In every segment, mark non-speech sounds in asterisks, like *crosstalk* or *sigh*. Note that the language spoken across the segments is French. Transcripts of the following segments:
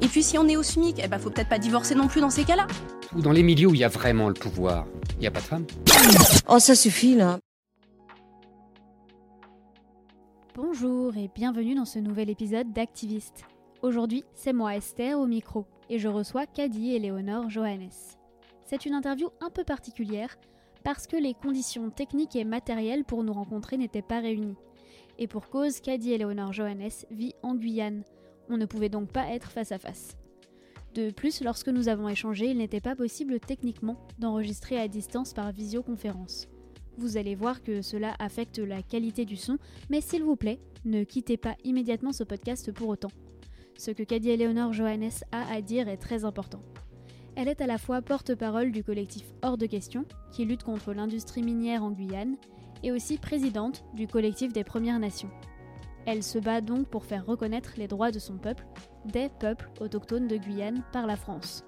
Et puis si on est au SMIC, eh ben faut peut-être pas divorcer non plus dans ces cas-là. Ou dans les milieux où il y a vraiment le pouvoir, il n'y a pas de femmes. Oh, ça suffit là. Bonjour et bienvenue dans ce nouvel épisode d'Activiste. Aujourd'hui, c'est moi Esther au micro et je reçois Caddy et Léonore Johannes. C'est une interview un peu particulière parce que les conditions techniques et matérielles pour nous rencontrer n'étaient pas réunies. Et pour cause, Caddy et Léonore Johannes vit en Guyane. On ne pouvait donc pas être face à face. De plus, lorsque nous avons échangé, il n'était pas possible techniquement d'enregistrer à distance par visioconférence. Vous allez voir que cela affecte la qualité du son, mais s'il vous plaît, ne quittez pas immédiatement ce podcast pour autant. Ce que Caddy Eleonore Johannes a à dire est très important. Elle est à la fois porte-parole du collectif Hors de question, qui lutte contre l'industrie minière en Guyane, et aussi présidente du collectif des Premières Nations. Elle se bat donc pour faire reconnaître les droits de son peuple, des peuples autochtones de Guyane, par la France.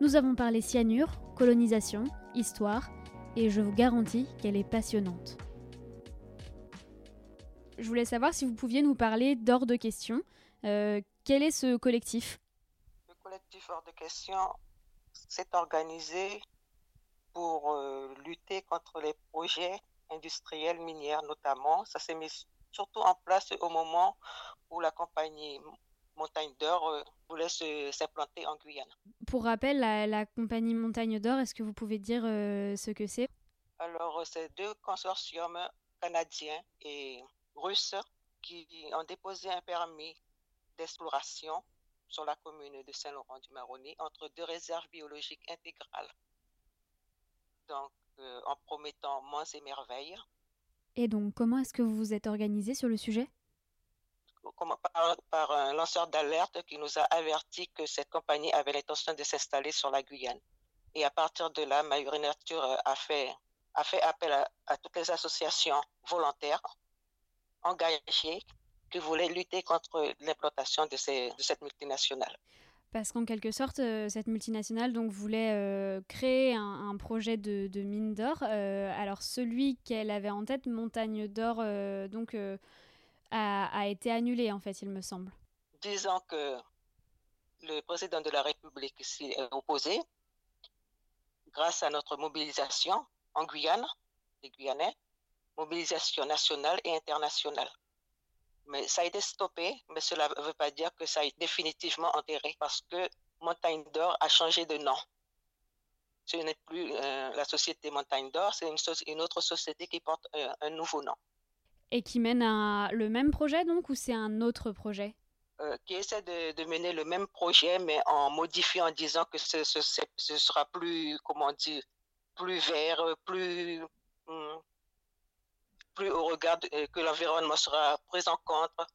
Nous avons parlé cyanure, colonisation, histoire, et je vous garantis qu'elle est passionnante. Je voulais savoir si vous pouviez nous parler d'Hors de question. Euh, quel est ce collectif? Le collectif Hors de question s'est organisé pour euh, lutter contre les projets industriels minières notamment. Surtout en place au moment où la compagnie Montagne d'Or euh, voulait s'implanter en Guyane. Pour rappel, la, la compagnie Montagne d'Or, est-ce que vous pouvez dire euh, ce que c'est? Alors, c'est deux consortiums canadiens et russes qui ont déposé un permis d'exploration sur la commune de Saint-Laurent-du-Maroni entre deux réserves biologiques intégrales. Donc, euh, en promettant monts et merveilles. Et donc, comment est-ce que vous vous êtes organisé sur le sujet? Par, un lanceur d'alerte qui nous a averti que cette compagnie avait l'intention de s'installer sur la Guyane. Et à partir de là, Mayuri Nature a fait, a fait appel à, toutes les associations volontaires engagées qui voulaient lutter contre l'implantation de cette multinationale. Parce qu'en quelque sorte, euh, cette multinationale donc, voulait euh, créer un, projet de, mine d'or. Euh, alors celui qu'elle avait en tête, Montagne d'or, donc a, été annulé, en fait, il me semble. Disant que le président de la République s'y est opposé, grâce à notre mobilisation en Guyane, les Guyanais, mobilisation nationale et internationale. Mais ça a été stoppé, mais cela ne veut pas dire que ça est définitivement enterré parce que Montagne d'Or a changé de nom. Ce n'est plus euh, la société Montagne d'Or, c'est une, so une, autre société qui porte euh, un nouveau nom. Et qui mène le même projet donc ou c'est un autre projet? Euh, Qui essaie de, de, mener le même projet mais en modifiant, en disant que ce, ce, ce sera plus, comment dire, plus vert, plus, hum, plus au regard de, que l'environnement sera pris en compte.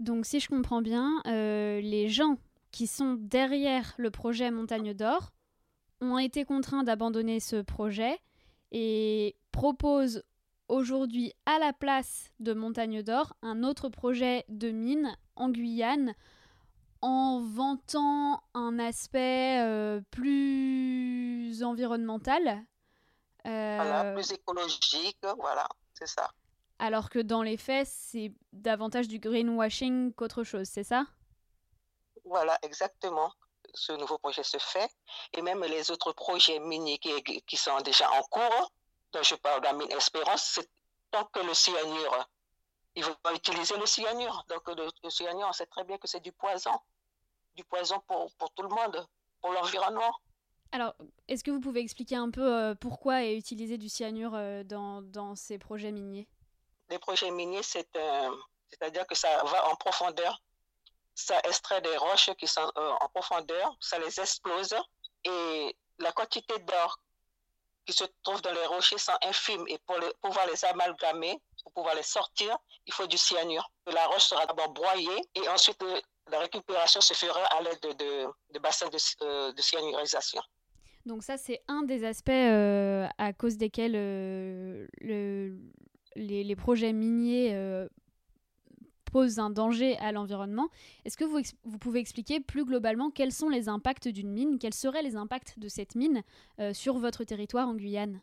Donc si je comprends bien, euh, les gens qui sont derrière le projet Montagne d'Or ont été contraints d'abandonner ce projet et proposent aujourd'hui à la place de Montagne d'Or un autre projet de mine en Guyane en vantant un aspect euh, plus environnemental. Euh... Voilà, plus écologique, voilà, c'est ça. Alors que dans les faits, c'est davantage du greenwashing qu'autre chose, c'est ça? Voilà, exactement. Ce nouveau projet se fait. Et même les autres projets miniers qui, qui sont déjà en cours, dont je parle de la mine Espérance, tant que le cyanure il va utiliser le cyanure. Donc le, cyanure, on sait très bien que c'est du poison, du poison pour, pour tout le monde, pour l'environnement. Alors, est-ce que vous pouvez expliquer un peu euh, pourquoi est utilisé du cyanure euh, dans, ces projets miniers? Les projets miniers, c'est c'est-à-dire que ça va en profondeur, ça extrait des roches qui sont euh, en profondeur, ça les explose et la quantité d'or qui se trouve dans les rochers sont infimes et pour pouvoir les amalgamer, pour pouvoir les sortir, il faut du cyanure. La roche sera d'abord broyée et ensuite la récupération se fera à l'aide de, de, bassins de, de cyanurisation. Donc ça, c'est un des aspects euh, à cause desquels euh, le, les, projets miniers euh, posent un danger à l'environnement. Est-ce que vous, vous, pouvez expliquer plus globalement quels sont les impacts d'une mine Quels seraient les impacts de cette mine sur votre territoire en Guyane?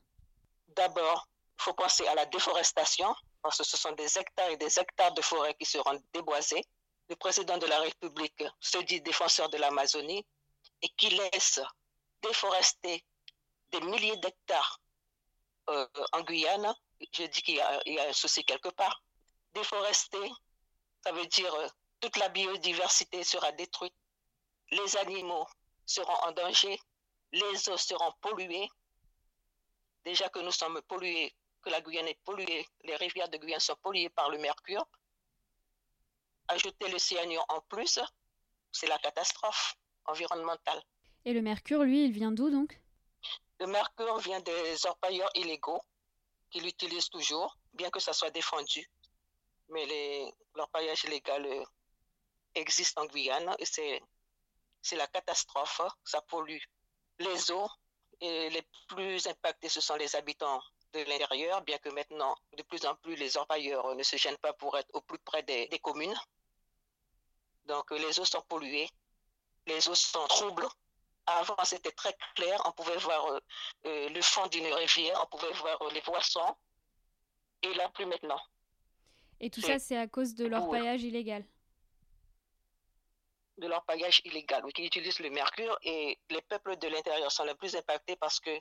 D'abord, il faut penser à la déforestation, parce que ce sont des hectares et des hectares de forêt qui seront déboisés. Le président de la République se dit défenseur de l'Amazonie et qui laisse déforester des milliers d'hectares euh, en Guyane, je dis qu'il y, a un souci quelque part. Déforester, ça veut dire euh, toute la biodiversité sera détruite, les animaux seront en danger, les eaux seront polluées. Déjà que nous sommes pollués, que la Guyane est polluée, les rivières de Guyane sont polluées par le mercure. Ajouter le cyanure en plus, c'est la catastrophe environnementale. Et le mercure, lui, il vient d'où donc? Le mercure vient des orpailleurs illégaux qui l'utilisent toujours, bien que ça soit défendu. Mais l'orpaillage illégal euh, existe en Guyane et c'est, la catastrophe. Ça pollue les eaux et les plus impactés, ce sont les habitants de l'intérieur, bien que maintenant, de plus en plus, les orpailleurs ne se gênent pas pour être au plus près des, des communes. Donc, les eaux sont polluées, les eaux sont troubles, avant, c'était très clair. On pouvait voir euh, euh, le fond d'une rivière, on pouvait voir euh, les poissons. Et là, plus maintenant. Et tout ça, c'est à cause de l'orpaillage illégal De l'orpaillage illégal, oui, qui utilise le mercure. Et les peuples de l'intérieur sont les plus impactés parce que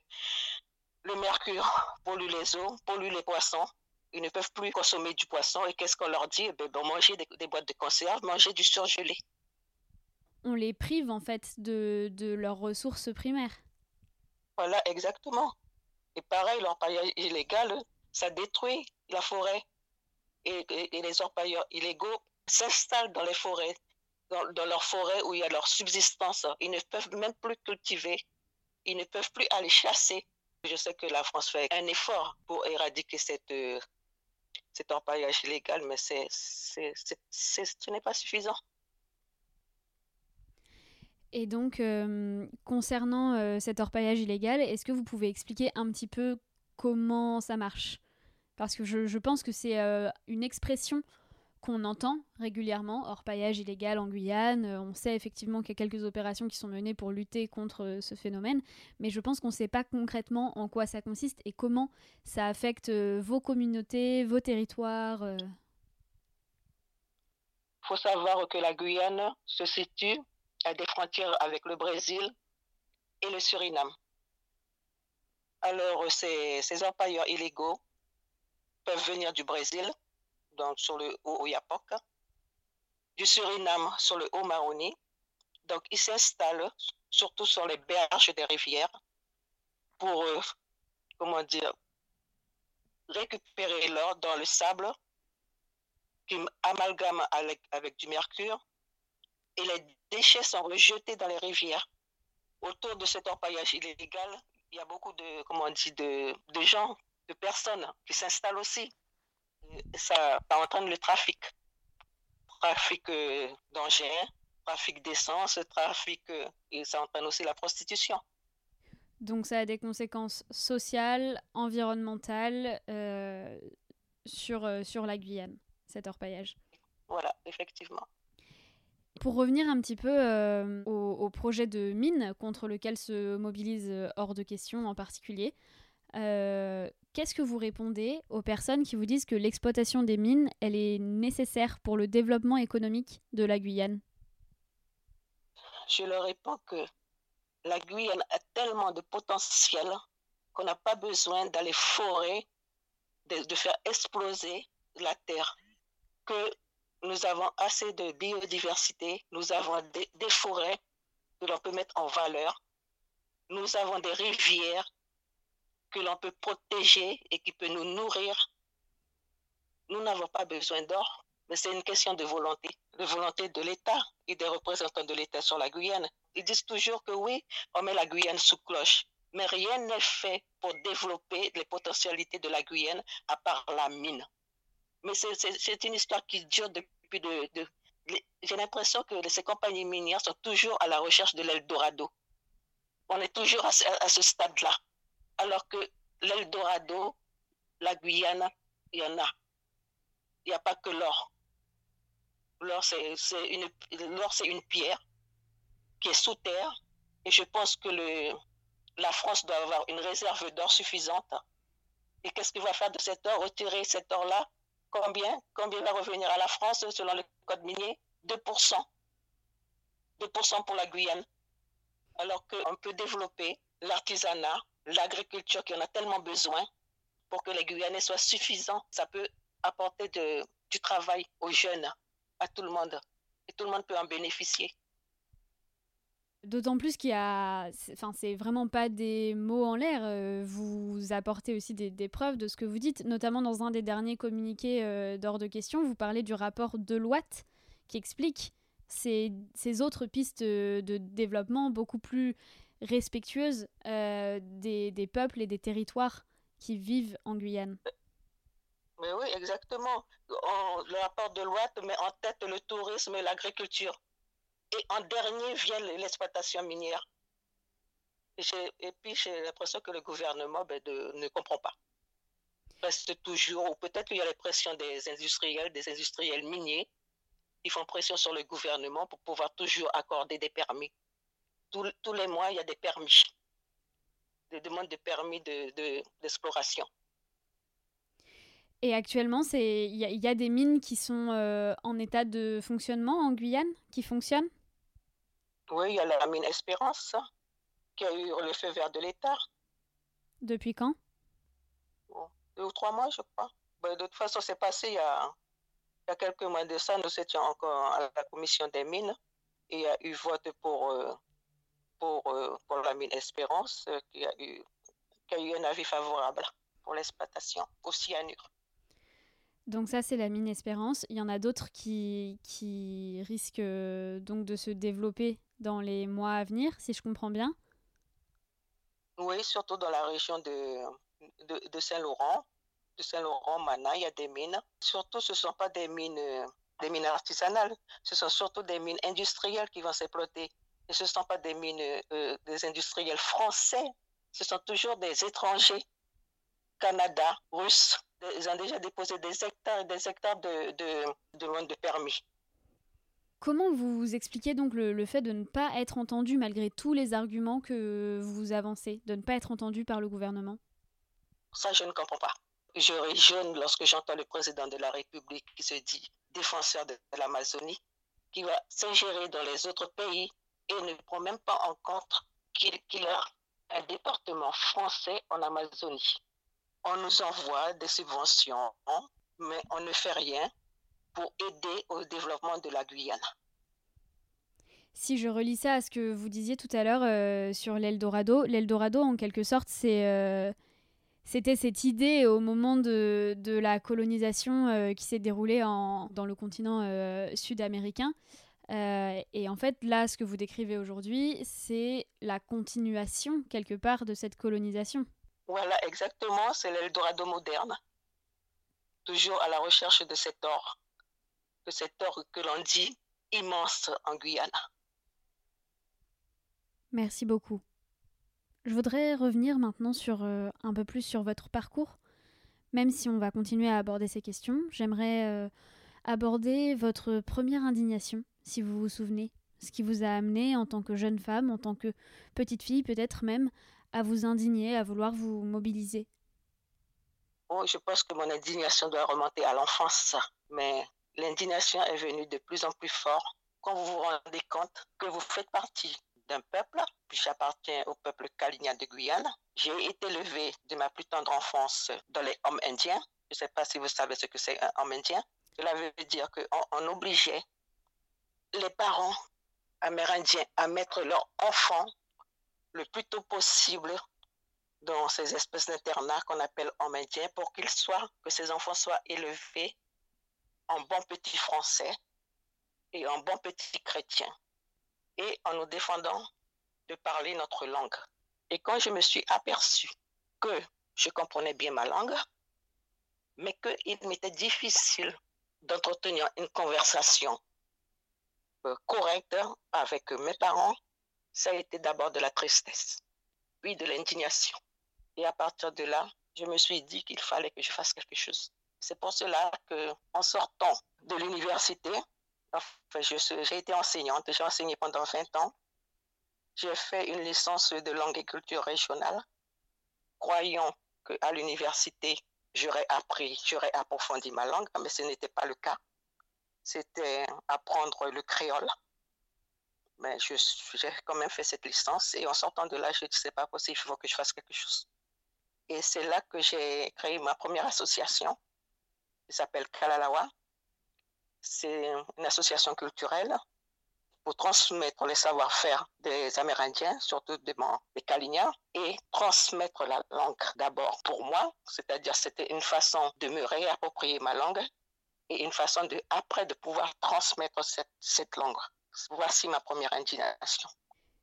le mercure *laughs* pollue les eaux, pollue les poissons. Ils ne peuvent plus consommer du poisson. Et qu'est-ce qu'on leur dit? Eh ben, Manger des, des boîtes de conserve, manger du surgelé on les prive en fait de, de leurs ressources primaires. Voilà, exactement. Et pareil, l'orpaillage illégal, ça détruit la forêt. Et, les orpailleurs illégaux s'installent dans les forêts, dans, leurs forêts où il y a leur subsistance. Ils ne peuvent même plus cultiver. Ils ne peuvent plus aller chasser. Je sais que la France fait un effort pour éradiquer cette, euh, cet orpaillage illégal, mais c'est, ce n'est pas suffisant. Et donc, euh, concernant euh, cet orpaillage illégal, est-ce que vous pouvez expliquer un petit peu comment ça marche? Parce que je, pense que c'est euh, une expression qu'on entend régulièrement, orpaillage illégal en Guyane. on sait effectivement qu'il y a quelques opérations qui sont menées pour lutter contre ce phénomène, mais je pense qu'on ne sait pas concrètement en quoi ça consiste et comment ça affecte vos communautés, vos territoires. Il faut savoir que la Guyane se situe des frontières avec le Brésil et le Suriname. Alors, ces, ces empailleurs illégaux peuvent venir du Brésil, donc sur le Haut-Oyapok, du Suriname sur le Haut-Maroni. Donc, ils s'installent surtout sur les berges des rivières pour, euh, comment dire, récupérer l'or dans le sable qui amalgame avec, avec du mercure et les déchets sont rejetés dans les rivières. Autour de cet empaillage illégal, il y a beaucoup de, comment on dit, de, de gens, de personnes qui s'installent aussi. ça, entraîne le trafic. Trafic euh, d'engins, trafic d'essence, trafic, euh, et ça entraîne aussi la prostitution. Donc ça a des conséquences sociales, environnementales euh, sur, sur la Guyane, cet orpaillage. Voilà, effectivement. Pour revenir un petit peu euh, au, projet de mine contre lequel se mobilise euh, Hors de question en particulier, euh, qu'est-ce que vous répondez aux personnes qui vous disent que l'exploitation des mines, elle est nécessaire pour le développement économique de la Guyane? Je leur réponds que la Guyane a tellement de potentiel qu'on n'a pas besoin d'aller forer, de, faire exploser la terre. Nous avons assez de biodiversité, nous avons des, forêts que l'on peut mettre en valeur, nous avons des rivières que l'on peut protéger et qui peut nous nourrir. Nous n'avons pas besoin d'or, mais c'est une question de volonté, de volonté de l'État et des représentants de l'État sur la Guyane. Ils disent toujours que oui, on met la Guyane sous cloche, mais rien n'est fait pour développer les potentialités de la Guyane à part la mine. Mais c'est une histoire qui dure depuis de... J'ai l'impression que ces compagnies minières sont toujours à la recherche de l'Eldorado. On est toujours à, ce stade-là. Alors que l'Eldorado, la Guyane, il y en a. Il n'y a pas que l'or. L'or, c'est une, pierre qui est sous terre. Et je pense que la France doit avoir une réserve d'or suffisante. Et qu'est-ce qu'il va faire de cet or Retirer cet or-là? Combien Combien va revenir à la France selon le code minier? 2%. 2% pour la Guyane. Alors qu'on peut développer l'artisanat, l'agriculture qui en a tellement besoin pour que les Guyanais soient suffisants. Ça peut apporter du travail aux jeunes, à tout le monde. Et tout le monde peut en bénéficier. D'autant plus qu'il y a, enfin, c'est vraiment pas des mots en l'air. Euh, vous apportez aussi des, preuves de ce que vous dites, notamment dans un des derniers communiqués euh, d'ordre de question. Vous parlez du rapport Deloitte qui explique ces, autres pistes de développement beaucoup plus respectueuses euh, des, peuples et des territoires qui vivent en Guyane. Mais oui, exactement. Le rapport Deloitte met en tête le tourisme et l'agriculture. Et en dernier vient l'exploitation minière. Et, puis j'ai l'impression que le gouvernement ben, ne comprend pas. Reste toujours, ou peut-être qu'il y a les pressions des industriels, des industriels miniers, qui font pression sur le gouvernement pour pouvoir toujours accorder des permis. Tous, les mois, il y a des permis, des demandes de permis d'exploration. De, et actuellement, il y, y, a des mines qui sont euh, en état de fonctionnement en Guyane, qui fonctionnent? Oui, il y a la mine Espérance qui a eu le feu vert de l'État. Depuis quand? Bon, Deux ou trois mois, je crois. Ben, de toute façon, c'est passé il y, a, il y, a, quelques mois de ça. Nous étions encore à la commission des mines et il y a eu vote pour, euh, pour, euh, pour la mine Espérance euh, qui, a eu, qui a eu un avis favorable pour l'exploitation au cyanure. Donc ça, c'est la mine Espérance. Il y en a d'autres qui, qui risquent donc de se développer dans les mois à venir, si je comprends bien. Oui, surtout dans la région de, de, Saint-Laurent. De Saint-Laurent, maintenant, il y a des mines. Surtout, ce ne sont pas des mines, des mines artisanales, ce sont surtout des mines industrielles qui vont s'exploiter. Ce ne sont pas des mines euh, des industriels français, ce sont toujours des étrangers, Canada, Russes. Ils ont déjà déposé des hectares et des hectares de, de, de, de permis. Comment vous expliquez donc le, fait de ne pas être entendu malgré tous les arguments que vous avancez, de ne pas être entendu par le gouvernement? Ça, je ne comprends pas. Je jeune lorsque j'entends le président de la République qui se dit défenseur de l'Amazonie, qui va s'ingérer dans les autres pays et ne prend même pas en compte qu'il qu a un département français en Amazonie. On nous envoie des subventions, mais on ne fait rien pour aider au développement de la Guyane. Si je relis ça à ce que vous disiez tout à l'heure euh, sur l'Eldorado, l'Eldorado, en quelque sorte, c'est, euh, c'était cette idée au moment de, de la colonisation euh, qui s'est déroulée en, dans le continent euh, sud-américain. Et en fait, là, ce que vous décrivez aujourd'hui, c'est la continuation, quelque part, de cette colonisation. Voilà, exactement, c'est l'Eldorado moderne. Toujours à la recherche de cet or de cet or que l'on dit immense en Guyane. Merci beaucoup. Je voudrais revenir maintenant sur euh, un peu plus sur votre parcours. Même si on va continuer à aborder ces questions, j'aimerais euh, aborder votre première indignation, si vous vous souvenez, ce qui vous a amené en tant que jeune femme, en tant que petite fille peut-être même, à vous indigner, à vouloir vous mobiliser. Oh, je pense que mon indignation doit remonter à l'enfance, mais l'indignation est venue de plus en plus fort quand vous vous rendez compte que vous faites partie d'un peuple, puis j'appartiens au peuple Kaligna de Guyane. J'ai été élevé de ma plus tendre enfance dans les hommes indiens. Je ne sais pas si vous savez ce que c'est un homme indien. Cela veut dire qu'on on obligeait les parents amérindiens à mettre leurs enfants le plus tôt possible dans ces espèces d'internats qu'on appelle hommes indiens pour qu'ils soient, que ces enfants soient élevés en bons petits français et en bons petits chrétiens et en nous défendant de parler notre langue. Et quand je me suis aperçu que je comprenais bien ma langue, mais qu'il m'était difficile d'entretenir une conversation euh, correcte avec mes parents, ça a été d'abord de la tristesse, puis de l'indignation. Et à partir de là, je me suis dit qu'il fallait que je fasse quelque chose. C'est pour cela que, en sortant de l'université, j'ai été enseignante, j'ai enseigné pendant 20 ans. J'ai fait une licence de langue et culture régionale, croyant qu'à l'université, j'aurais appris, j'aurais approfondi ma langue, mais ce n'était pas le cas. C'était apprendre le créole. Mais j'ai quand même fait cette licence et en sortant de là, je ne sais pas possible, il faut que je fasse quelque chose. Et c'est là que j'ai créé ma première association, qui s'appelle Kalalawa. C'est une association culturelle pour transmettre les savoir-faire des Amérindiens, surtout des, des et transmettre la langue d'abord pour moi, c'est-à-dire c'était une façon de me réapproprier ma langue et une façon de, après de pouvoir transmettre cette, cette langue. Voici ma première indignation.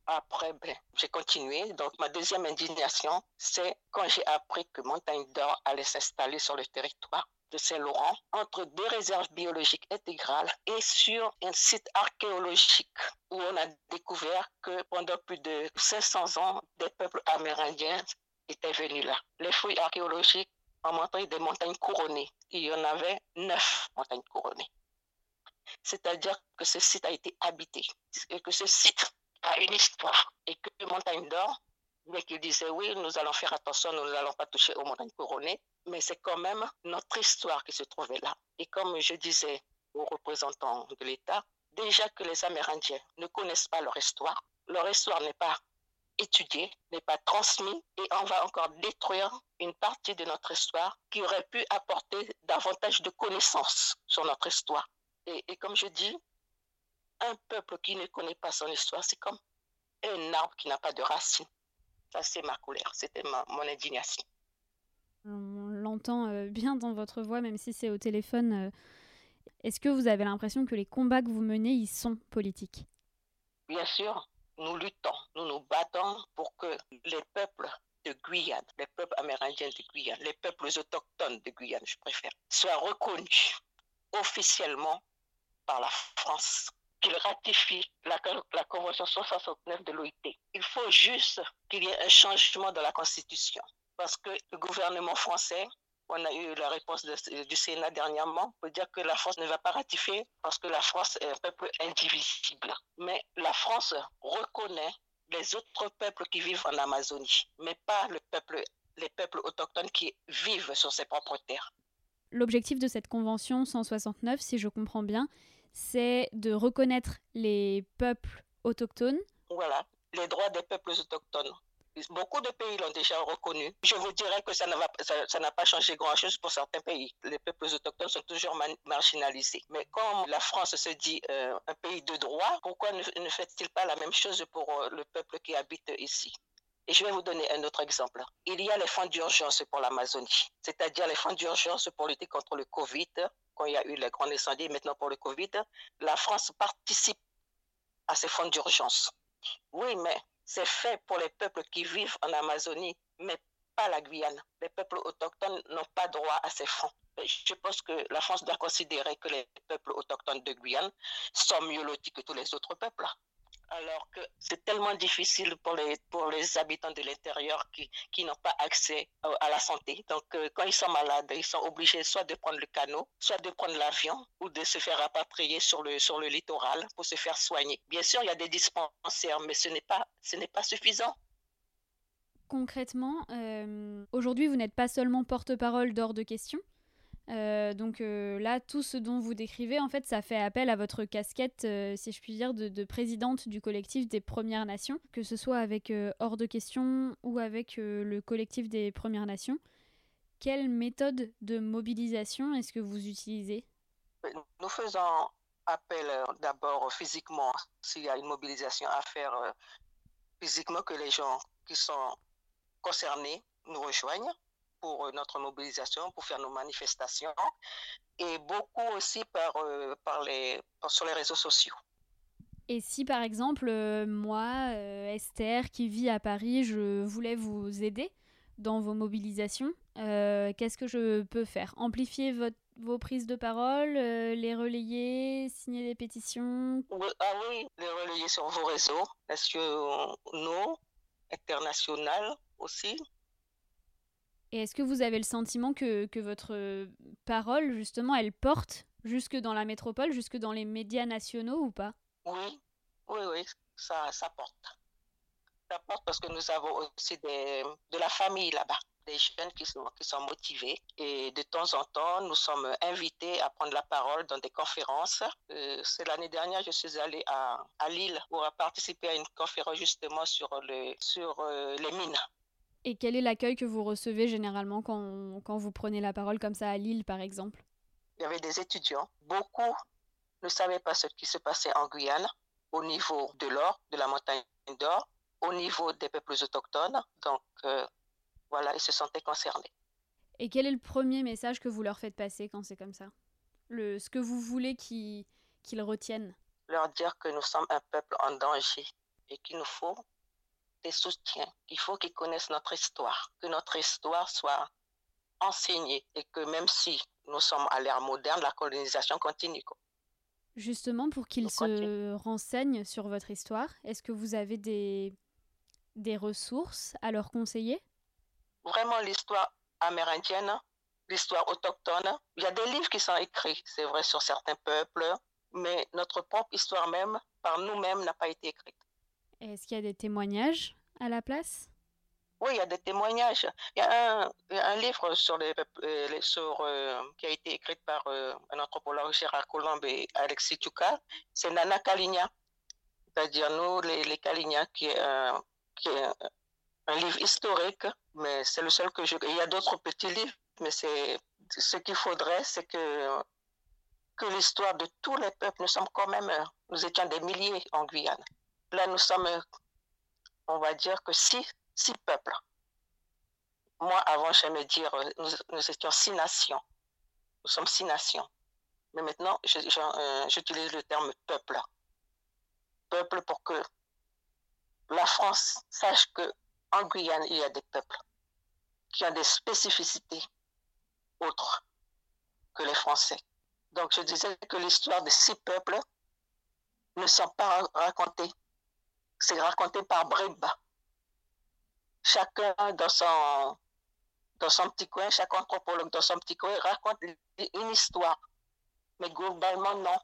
Après, ben, j'ai continué. Donc, ma deuxième indignation, c'est quand j'ai appris que Montagne d'Or allait s'installer sur le territoire de Saint-Laurent, entre deux réserves biologiques intégrales et sur un site archéologique où on a découvert que pendant plus de 500 ans, des peuples amérindiens étaient venus là. Les fouilles archéologiques ont montré des montagnes couronnées. Il y en avait neuf montagnes couronnées. C'est-à-dire que ce site a été habité et que ce site a une histoire et que Montagne d'Or mais qu'il disait oui, nous allons faire attention, nous n'allons pas toucher aux montagnes couronnées, mais c'est quand même notre histoire qui se trouvait là. Et comme je disais aux représentants de l'État, déjà que les Amérindiens ne connaissent pas leur histoire, leur histoire n'est pas étudiée, n'est pas transmise, et on va encore détruire une partie de notre histoire qui aurait pu apporter davantage de connaissances sur notre histoire. Et, comme je dis, un peuple qui ne connaît pas son histoire, c'est comme un arbre qui n'a pas de racines. Ça, c'est ma colère, c'était mon indignation. On l'entend euh, bien dans votre voix, même si c'est au téléphone. Euh. Est-ce que vous avez l'impression que les combats que vous menez, ils sont politiques? Bien sûr, nous luttons, nous nous battons pour que les peuples de Guyane, les peuples amérindiens de Guyane, les peuples autochtones de Guyane, je préfère, soient reconnus officiellement par la France qu'il ratifie la, la Convention 169 de l'OIT. Il faut juste qu'il y ait un changement dans la Constitution. Parce que le gouvernement français, on a eu la réponse du Sénat dernièrement, peut dire que la France ne va pas ratifier parce que la France est un peuple indivisible. Mais la France reconnaît les autres peuples qui vivent en Amazonie, mais pas le peuple, les peuples autochtones qui vivent sur ses propres terres. L'objectif de cette convention 169, si je comprends bien, c'est de reconnaître les peuples autochtones. Voilà, les droits des peuples autochtones. Beaucoup de pays l'ont déjà reconnu. Je vous dirais que ça n'a pas changé grand-chose pour certains pays. Les peuples autochtones sont toujours marginalisés. Mais comme la France se dit euh, un pays de droit, pourquoi ne, fait-il pas la même chose pour euh, le peuple qui habite ici? Et je vais vous donner un autre exemple. Il y a les fonds d'urgence pour l'Amazonie, c'est-à-dire les fonds d'urgence pour lutter contre le Covid, quand il y a eu les grands incendies, maintenant pour le Covid. La France participe à ces fonds d'urgence. Oui, mais c'est fait pour les peuples qui vivent en Amazonie, mais pas la Guyane. Les peuples autochtones n'ont pas droit à ces fonds. Je pense que la France doit considérer que les peuples autochtones de Guyane sont mieux lotis que tous les autres peuples alors que c'est tellement difficile pour les, pour les habitants de l'intérieur qui, qui n'ont pas accès à la santé. Donc, euh, quand ils sont malades, ils sont obligés soit de prendre le canot, soit de prendre l'avion ou de se faire rapatrier sur le, sur le littoral pour se faire soigner. Bien sûr, il y a des dispensaires, mais ce n'est pas, ce n'est pas suffisant. Concrètement, euh, aujourd'hui, vous n'êtes pas seulement porte-parole d'hors de question, euh, donc euh, là, tout ce dont vous décrivez, en fait, ça fait appel à votre casquette, euh, si je puis dire, de, présidente du collectif des Premières Nations, que ce soit avec Hors de question ou avec le collectif des Premières Nations. Quelle méthode de mobilisation est-ce que vous utilisez? Nous faisons appel d'abord physiquement, s'il y a une mobilisation à faire physiquement, que les gens qui sont concernés nous rejoignent pour notre mobilisation, pour faire nos manifestations, et beaucoup aussi par, par les, sur les réseaux sociaux. Et si par exemple, moi, Esther, qui vit à Paris, je voulais vous aider dans vos mobilisations, qu'est-ce que je peux faire? Amplifier votre vos prises de parole, euh, les relayer, signer des pétitions? Ah oui, les relayer sur vos réseaux nationaux, internationaux aussi. Et est-ce que vous avez le sentiment que, que, votre parole, justement, elle porte jusque dans la métropole, jusque dans les médias nationaux ou pas? Oui, oui, oui, ça, ça porte. Ça porte parce que nous avons aussi de la famille là-bas des jeunes qui sont, qui sont motivés. Et de temps en temps, nous sommes invités à prendre la parole dans des conférences. Euh, c'est l'année dernière, je suis allée à, à, Lille pour participer à une conférence justement sur, le, sur euh, les mines. Et quel est l'accueil que vous recevez généralement quand, quand vous prenez la parole comme ça à Lille, par exemple? Il y avait des étudiants. Beaucoup ne savaient pas ce qui se passait en Guyane au niveau de l'or, de la montagne d'or, au niveau des peuples autochtones. Donc, euh, voilà, ils se sentaient concernés. Et quel est le premier message que vous leur faites passer quand c'est comme ça? Le, Ce que vous voulez qu'ils retiennent? Leur dire que nous sommes un peuple en danger et qu'il nous faut des soutiens, qu'il faut qu'ils connaissent notre histoire, que notre histoire soit enseignée et que même si nous sommes à l'ère moderne, la colonisation continue. Justement, pour qu'ils se renseignent sur votre histoire, est-ce que vous avez des, des ressources à leur conseiller? Vraiment l'histoire amérindienne, l'histoire autochtone. Il y a des livres qui sont écrits, c'est vrai, sur certains peuples, mais notre propre histoire même, par nous-mêmes, n'a pas été écrite. Est-ce qu'il y a des témoignages à la place? Oui, il y a des témoignages. Il y a un, livre sur les, les sur, euh, qui a été écrit par euh, un anthropologue Gérard Colombe et Alexis Tuka. C'est Nana Kaligna, c'est-à-dire nous, les, les qui est, euh, qui est un livre historique, mais c'est le seul que je. Il y a d'autres petits livres, mais c'est ce qu'il faudrait, c'est que que l'histoire de tous les peuples, nous sommes quand même, nous étions des milliers en Guyane. Là, nous sommes, on va dire que six, six peuples. Moi, avant, j'aimais dire, nous, nous, étions six nations. Nous sommes six nations. Mais maintenant, euh, j'utilise le terme peuple. Peuple pour que la France sache que en Guyane, il y a des peuples qui ont des spécificités autres que les Français. Donc je disais que l'histoire de ces peuples ne sont pas racontées. C'est raconté par bribes. Chacun dans son, dans son petit coin, chaque anthropologue dans son petit coin raconte une histoire. Mais globalement, non.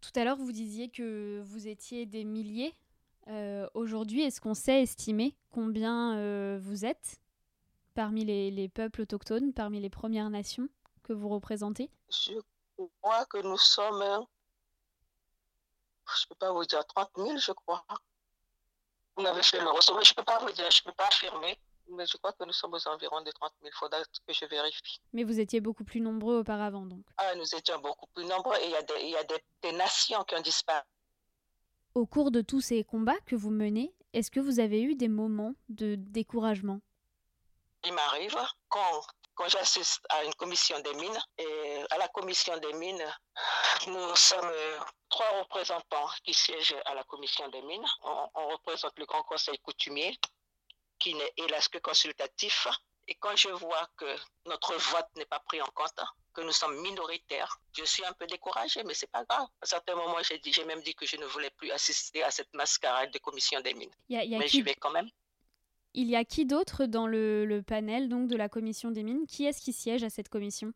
Tout à l'heure, vous disiez que vous étiez des milliers euh, aujourd'hui, est-ce qu'on sait estimer combien euh, vous êtes parmi les, les, peuples autochtones, parmi les Premières Nations que vous représentez? Je crois que nous sommes, je ne peux pas vous dire 30 000, je crois. On avait fait le recevoir, je ne peux pas vous dire, je ne peux pas affirmer, mais je crois que nous sommes aux environs de 30 000. Il faudra que je vérifie. Mais vous étiez beaucoup plus nombreux auparavant, donc Ah, nous étions beaucoup plus nombreux et il y a des, il y a des, des nations qui ont disparu. Au cours de tous ces combats que vous menez, est-ce que vous avez eu des moments de découragement? Il m'arrive quand, quand j'assiste à une commission des mines, et à la commission des mines, nous sommes trois représentants qui siègent à la commission des mines. On, on représente le Grand Conseil coutumier, qui n'est hélas que consultatif. Et quand je vois que notre vote n'est pas pris en compte, que nous sommes minoritaires, je suis un peu découragée, mais c'est pas grave. À certains moments, j'ai dit, j'ai même dit que je ne voulais plus assister à cette mascarade de commission des mines. Y a, y a mais qui... j'y vais quand même. Il y a qui d'autre dans le, le, panel donc de la commission des mines? Qui est-ce qui siège à cette commission?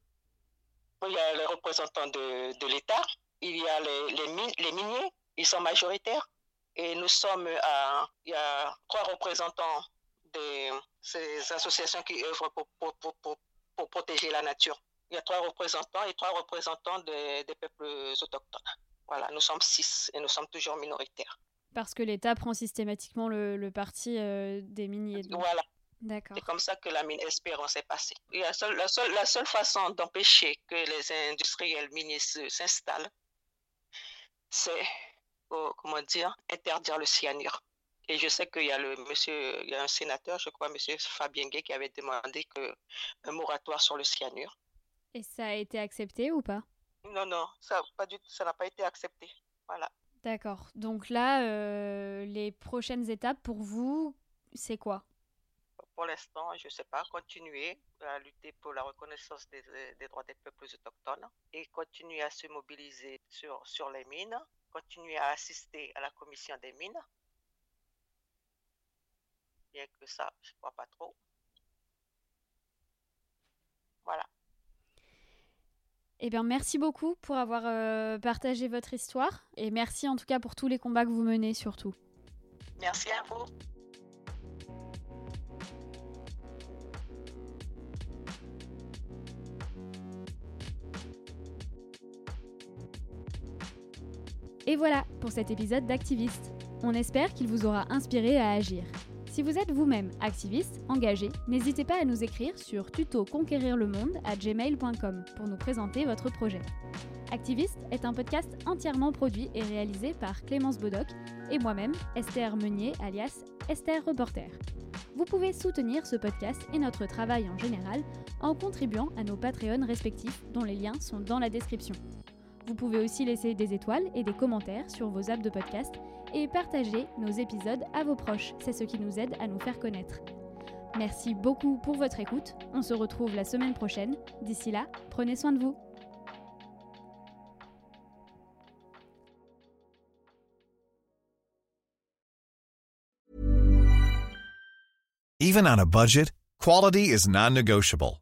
Il y a les représentants de, de l'État, il y a les, les, les miniers, ils sont majoritaires. Et nous sommes à, il y a trois représentants de ces associations qui œuvrent pour, pour, pour, pour, pour protéger la nature. Il y a trois représentants et trois représentants des, des peuples autochtones. Voilà, nous sommes six et nous sommes toujours minoritaires. Parce que l'État prend systématiquement le, le parti euh, des miniers. Voilà. C'est comme ça que la mine Espérance est passée. Et la, seule, la, seule, la seule façon d'empêcher que les industriels miniers s'installent, c'est, oh, comment dire, interdire le cyanure. Et je sais qu'il y a le monsieur, il y a un sénateur, je crois, monsieur Fabien Gay, qui avait demandé que un moratoire sur le cyanure. Et ça a été accepté ou pas? Non, non, ça pas du, ça n'a pas été accepté. Voilà. D'accord. Donc là, euh, les prochaines étapes pour vous, c'est quoi? Pour l'instant, je ne sais pas, continuer à lutter pour la reconnaissance des, des, droits des peuples autochtones et continuer à se mobiliser sur, sur les mines, continuer à assister à la commission des mines bien que ça, je ne crois pas trop. Voilà. Eh bien, merci beaucoup pour avoir euh, partagé votre histoire et merci en tout cas pour tous les combats que vous menez surtout. Merci à vous. Et voilà pour cet épisode d'Activiste. On espère qu'il vous aura inspiré à agir. Si vous êtes vous-même activiste, engagé, n'hésitez pas à nous écrire sur tutoconquérirlemonde à gmail.com pour nous présenter votre projet. Activiste est un podcast entièrement produit et réalisé par Clémence Bodoc et moi-même, Esther Meunier, alias Esther Reporter. Vous pouvez soutenir ce podcast et notre travail en général en contribuant à nos Patreons respectifs dont les liens sont dans la description. Vous pouvez aussi laisser des étoiles et des commentaires sur vos apps de podcast et partager nos épisodes à vos proches. C'est ce qui nous aide à nous faire connaître. Merci beaucoup pour votre écoute. On se retrouve la semaine prochaine. D'ici là, prenez soin de vous. Even on a budget, quality is non-negotiable.